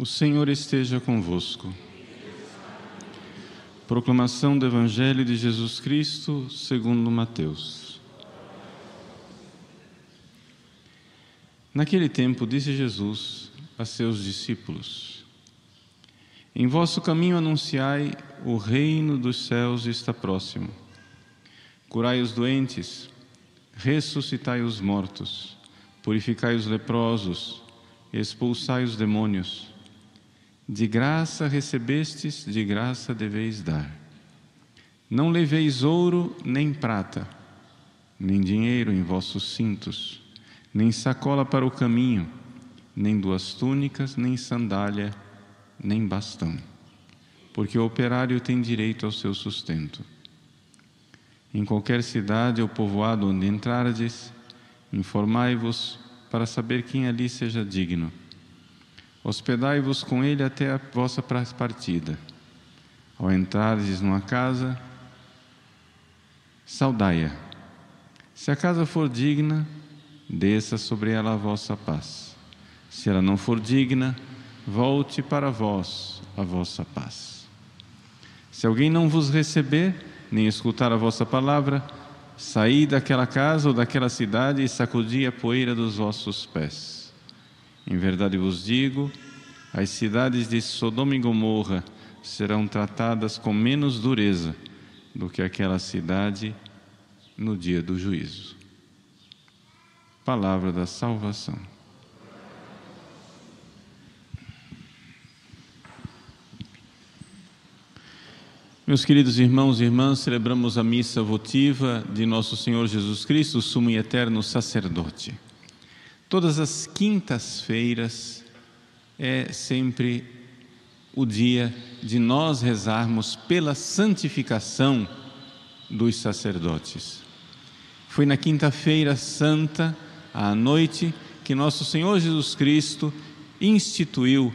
O Senhor esteja convosco. Proclamação do Evangelho de Jesus Cristo, segundo Mateus. Naquele tempo disse Jesus a seus discípulos: Em vosso caminho anunciai o reino dos céus está próximo. Curai os doentes, ressuscitai os mortos, purificai os leprosos, expulsai os demônios. De graça recebestes, de graça deveis dar. Não leveis ouro nem prata, nem dinheiro em vossos cintos, nem sacola para o caminho, nem duas túnicas, nem sandália, nem bastão, porque o operário tem direito ao seu sustento. Em qualquer cidade ou povoado onde entrardes, informai-vos para saber quem ali seja digno Hospedai-vos com ele até a vossa partida. Ao entrardes numa casa, saudai-a. Se a casa for digna, desça sobre ela a vossa paz. Se ela não for digna, volte para vós a vossa paz. Se alguém não vos receber, nem escutar a vossa palavra, saí daquela casa ou daquela cidade e sacudi a poeira dos vossos pés. Em verdade vos digo, as cidades de Sodoma e Gomorra serão tratadas com menos dureza do que aquela cidade no dia do juízo. Palavra da salvação. Meus queridos irmãos e irmãs, celebramos a missa votiva de nosso Senhor Jesus Cristo, sumo e eterno sacerdote. Todas as quintas-feiras é sempre o dia de nós rezarmos pela santificação dos sacerdotes. Foi na quinta-feira santa, à noite, que nosso Senhor Jesus Cristo instituiu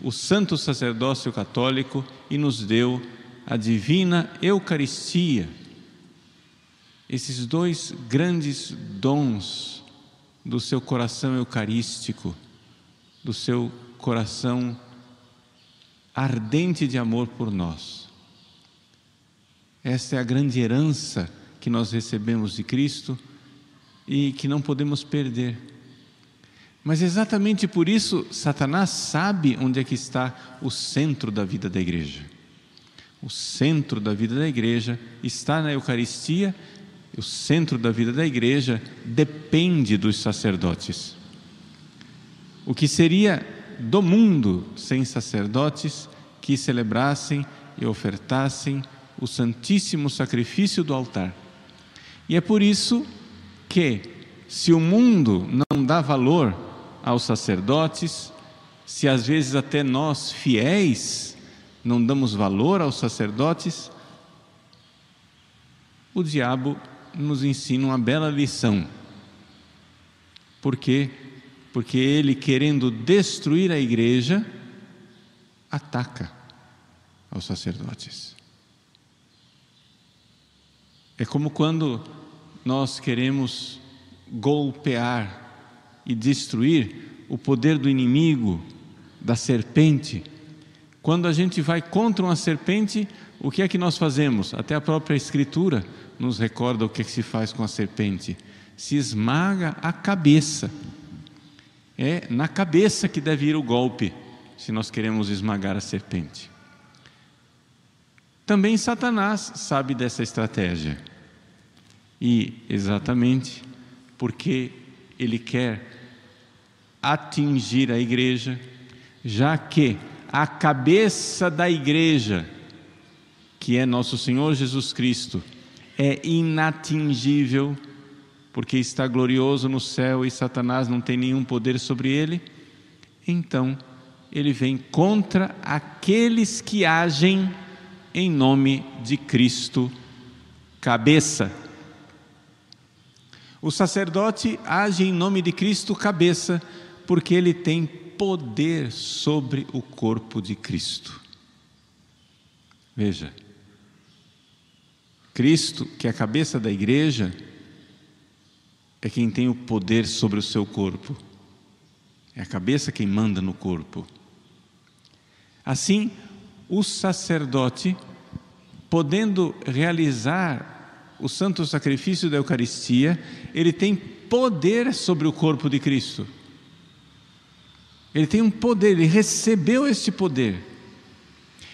o santo sacerdócio católico e nos deu a divina Eucaristia. Esses dois grandes dons do seu coração eucarístico, do seu coração ardente de amor por nós. Esta é a grande herança que nós recebemos de Cristo e que não podemos perder. Mas exatamente por isso, Satanás sabe onde é que está o centro da vida da igreja. O centro da vida da igreja está na Eucaristia o centro da vida da igreja depende dos sacerdotes. O que seria do mundo sem sacerdotes que celebrassem e ofertassem o santíssimo sacrifício do altar. E é por isso que, se o mundo não dá valor aos sacerdotes, se às vezes até nós fiéis não damos valor aos sacerdotes, o diabo nos ensina uma bela lição. Por quê? Porque ele, querendo destruir a igreja, ataca aos sacerdotes. É como quando nós queremos golpear e destruir o poder do inimigo, da serpente. Quando a gente vai contra uma serpente, o que é que nós fazemos? Até a própria Escritura nos recorda o que se faz com a serpente: se esmaga a cabeça. É na cabeça que deve ir o golpe, se nós queremos esmagar a serpente. Também Satanás sabe dessa estratégia. E exatamente porque ele quer atingir a igreja, já que a cabeça da igreja, que é nosso Senhor Jesus Cristo, é inatingível, porque está glorioso no céu e Satanás não tem nenhum poder sobre ele, então ele vem contra aqueles que agem em nome de Cristo, cabeça. O sacerdote age em nome de Cristo, cabeça, porque ele tem poder sobre o corpo de Cristo. Veja, Cristo, que é a cabeça da igreja, é quem tem o poder sobre o seu corpo. É a cabeça quem manda no corpo. Assim, o sacerdote, podendo realizar o santo sacrifício da Eucaristia, ele tem poder sobre o corpo de Cristo. Ele tem um poder, ele recebeu este poder.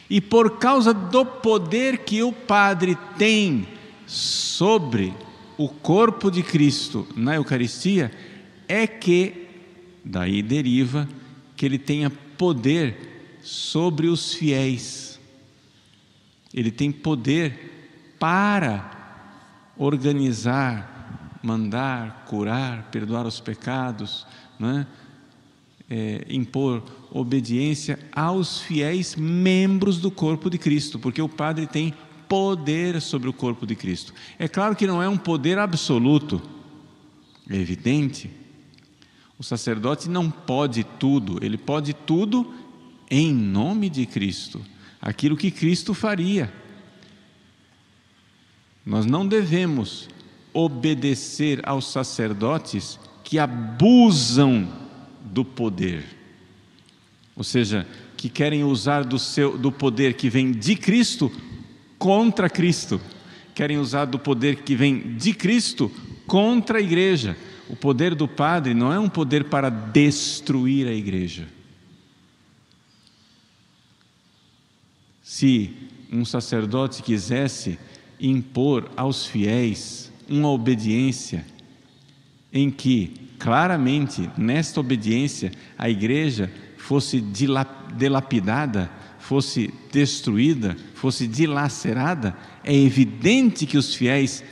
E por causa do poder que o Padre tem sobre o corpo de Cristo na Eucaristia, é que daí deriva que ele tenha poder sobre os fiéis. Ele tem poder para organizar, mandar, curar, perdoar os pecados, não é? É, impor obediência aos fiéis membros do corpo de Cristo, porque o padre tem poder sobre o corpo de Cristo. É claro que não é um poder absoluto, é evidente. O sacerdote não pode tudo, ele pode tudo em nome de Cristo, aquilo que Cristo faria. Nós não devemos obedecer aos sacerdotes que abusam do poder. Ou seja, que querem usar do, seu, do poder que vem de Cristo contra Cristo. Querem usar do poder que vem de Cristo contra a igreja. O poder do Padre não é um poder para destruir a igreja. Se um sacerdote quisesse impor aos fiéis uma obediência em que claramente nesta obediência a igreja fosse dilapidada, fosse destruída, fosse dilacerada, é evidente que os fiéis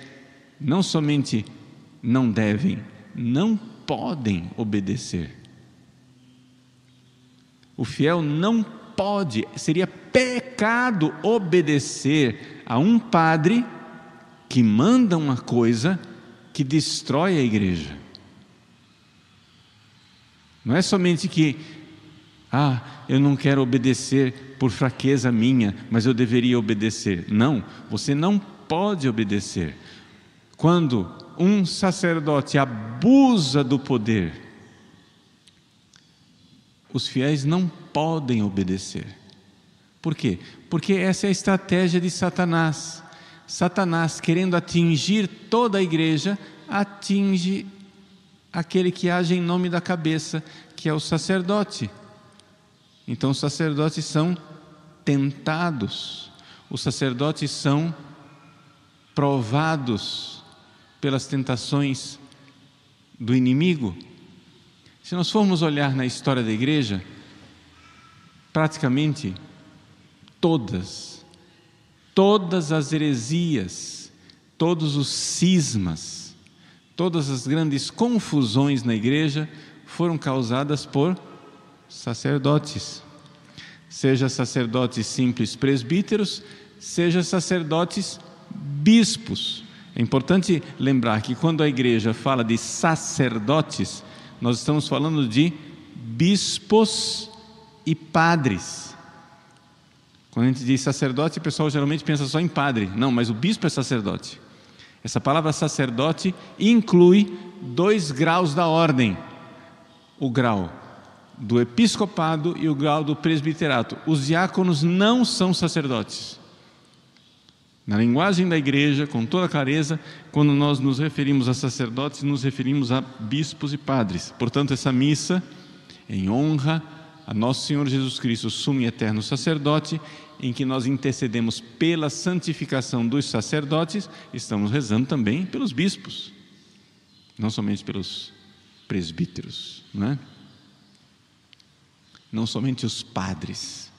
não somente não devem, não podem obedecer. O fiel não pode, seria pecado obedecer a um padre que manda uma coisa que destrói a igreja. Não é somente que, ah, eu não quero obedecer por fraqueza minha, mas eu deveria obedecer. Não, você não pode obedecer. Quando um sacerdote abusa do poder, os fiéis não podem obedecer. Por quê? Porque essa é a estratégia de Satanás. Satanás, querendo atingir toda a igreja, atinge aquele que age em nome da cabeça, que é o sacerdote. Então, os sacerdotes são tentados, os sacerdotes são provados pelas tentações do inimigo. Se nós formos olhar na história da igreja, praticamente todas, todas as heresias, todos os cismas, Todas as grandes confusões na igreja foram causadas por sacerdotes, seja sacerdotes simples presbíteros, seja sacerdotes bispos. É importante lembrar que quando a igreja fala de sacerdotes, nós estamos falando de bispos e padres. Quando a gente diz sacerdote, o pessoal geralmente pensa só em padre. Não, mas o bispo é sacerdote. Essa palavra sacerdote inclui dois graus da ordem: o grau do episcopado e o grau do presbiterato. Os diáconos não são sacerdotes. Na linguagem da igreja, com toda clareza, quando nós nos referimos a sacerdotes, nos referimos a bispos e padres. Portanto, essa missa, em honra a nosso Senhor Jesus Cristo, sumo e eterno sacerdote, em que nós intercedemos pela santificação dos sacerdotes, estamos rezando também pelos bispos, não somente pelos presbíteros, não é? Não somente os padres,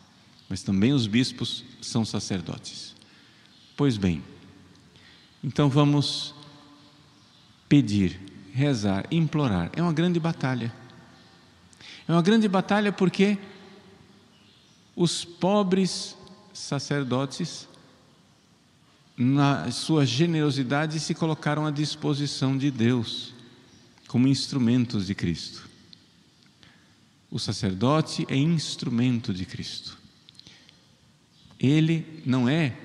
mas também os bispos são sacerdotes. Pois bem, então vamos pedir, rezar, implorar. É uma grande batalha. É uma grande batalha porque os pobres sacerdotes, na sua generosidade, se colocaram à disposição de Deus como instrumentos de Cristo. O sacerdote é instrumento de Cristo. Ele não é,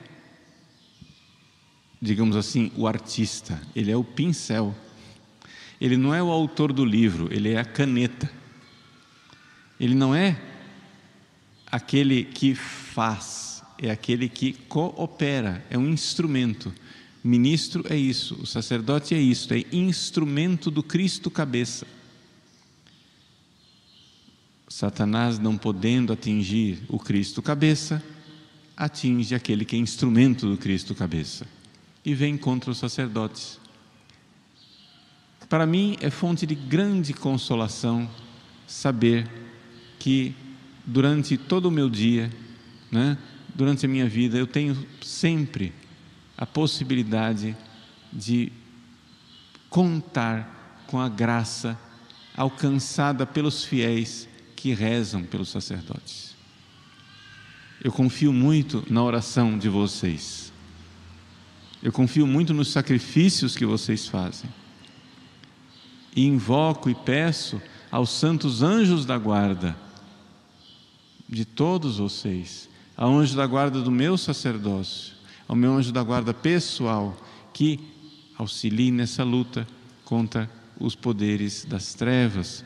digamos assim, o artista, ele é o pincel. Ele não é o autor do livro, ele é a caneta. Ele não é aquele que faz, é aquele que coopera, é um instrumento. Ministro é isso, o sacerdote é isso, é instrumento do Cristo cabeça. Satanás, não podendo atingir o Cristo cabeça, atinge aquele que é instrumento do Cristo cabeça e vem contra os sacerdotes. Para mim é fonte de grande consolação saber que durante todo o meu dia, né, durante a minha vida, eu tenho sempre a possibilidade de contar com a graça alcançada pelos fiéis que rezam pelos sacerdotes. Eu confio muito na oração de vocês. Eu confio muito nos sacrifícios que vocês fazem. E invoco e peço aos santos anjos da guarda de todos vocês, ao anjo da guarda do meu sacerdócio, ao meu anjo da guarda pessoal, que auxilie nessa luta contra os poderes das trevas,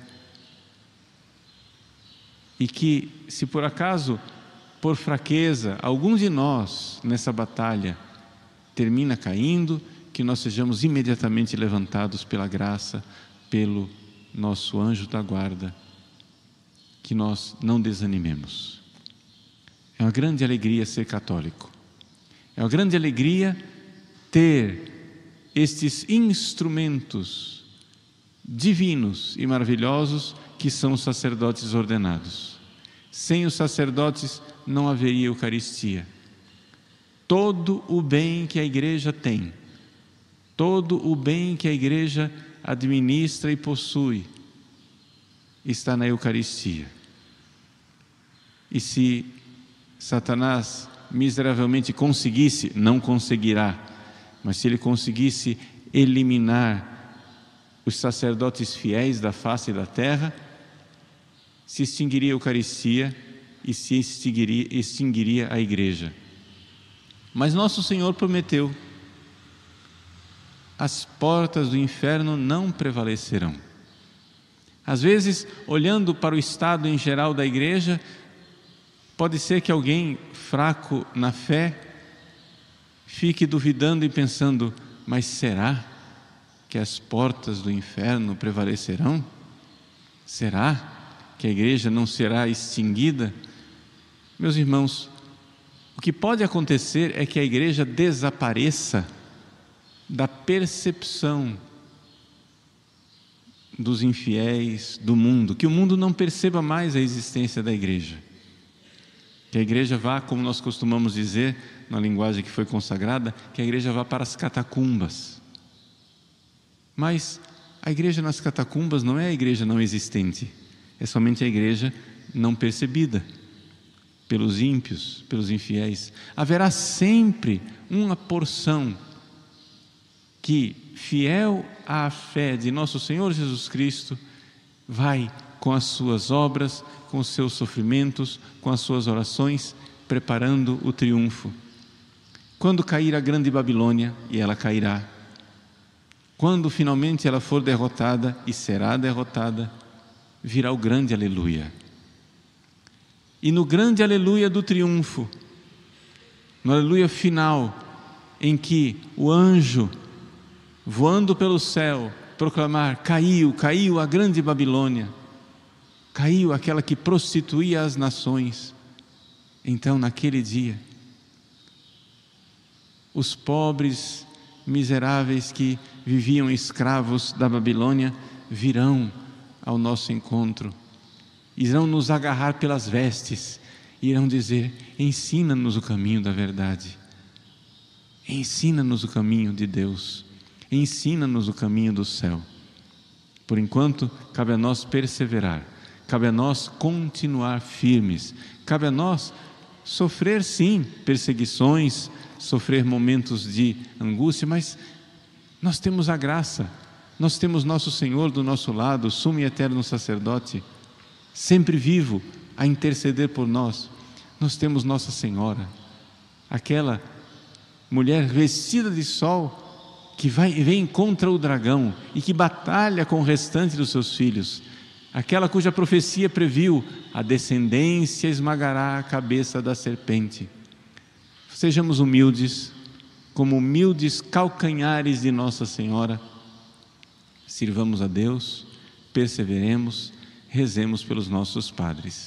e que, se por acaso, por fraqueza, algum de nós nessa batalha termina caindo, que nós sejamos imediatamente levantados pela graça, pelo nosso anjo da guarda, que nós não desanimemos. É uma grande alegria ser católico. É uma grande alegria ter estes instrumentos divinos e maravilhosos que são os sacerdotes ordenados. Sem os sacerdotes não haveria Eucaristia. Todo o bem que a igreja tem, todo o bem que a igreja administra e possui, está na Eucaristia. E se Satanás miseravelmente conseguisse, não conseguirá, mas se ele conseguisse eliminar os sacerdotes fiéis da face da terra, se extinguiria a Eucaristia e se extinguiria, extinguiria a igreja. Mas nosso Senhor prometeu: as portas do inferno não prevalecerão. Às vezes, olhando para o estado em geral da igreja, pode ser que alguém fraco na fé fique duvidando e pensando: mas será que as portas do inferno prevalecerão? Será? que a igreja não será extinguida, meus irmãos, o que pode acontecer é que a igreja desapareça da percepção dos infiéis, do mundo, que o mundo não perceba mais a existência da igreja. Que a igreja vá, como nós costumamos dizer, na linguagem que foi consagrada, que a igreja vá para as catacumbas. Mas a igreja nas catacumbas não é a igreja não existente é somente a igreja não percebida pelos ímpios, pelos infiéis. Haverá sempre uma porção que, fiel à fé de nosso Senhor Jesus Cristo, vai com as suas obras, com os seus sofrimentos, com as suas orações, preparando o triunfo. Quando cair a grande Babilônia, e ela cairá, quando finalmente ela for derrotada, e será derrotada, virá o grande aleluia. E no grande aleluia do triunfo, no aleluia final, em que o anjo, voando pelo céu, proclamar: caiu, caiu a grande Babilônia, caiu aquela que prostituía as nações. Então, naquele dia, os pobres miseráveis que viviam escravos da Babilônia virão ao nosso encontro, irão nos agarrar pelas vestes, irão dizer: ensina-nos o caminho da verdade, ensina-nos o caminho de Deus, ensina-nos o caminho do céu. Por enquanto, cabe a nós perseverar, cabe a nós continuar firmes, cabe a nós sofrer sim perseguições, sofrer momentos de angústia, mas nós temos a graça nós temos nosso Senhor do nosso lado, sumo e eterno sacerdote, sempre vivo a interceder por nós. Nós temos Nossa Senhora, aquela mulher vestida de sol que vai, vem contra o dragão e que batalha com o restante dos seus filhos. aquela cuja profecia previu a descendência esmagará a cabeça da serpente. Sejamos humildes, como humildes calcanhares de Nossa Senhora. Sirvamos a Deus, perseveremos, rezemos pelos nossos padres.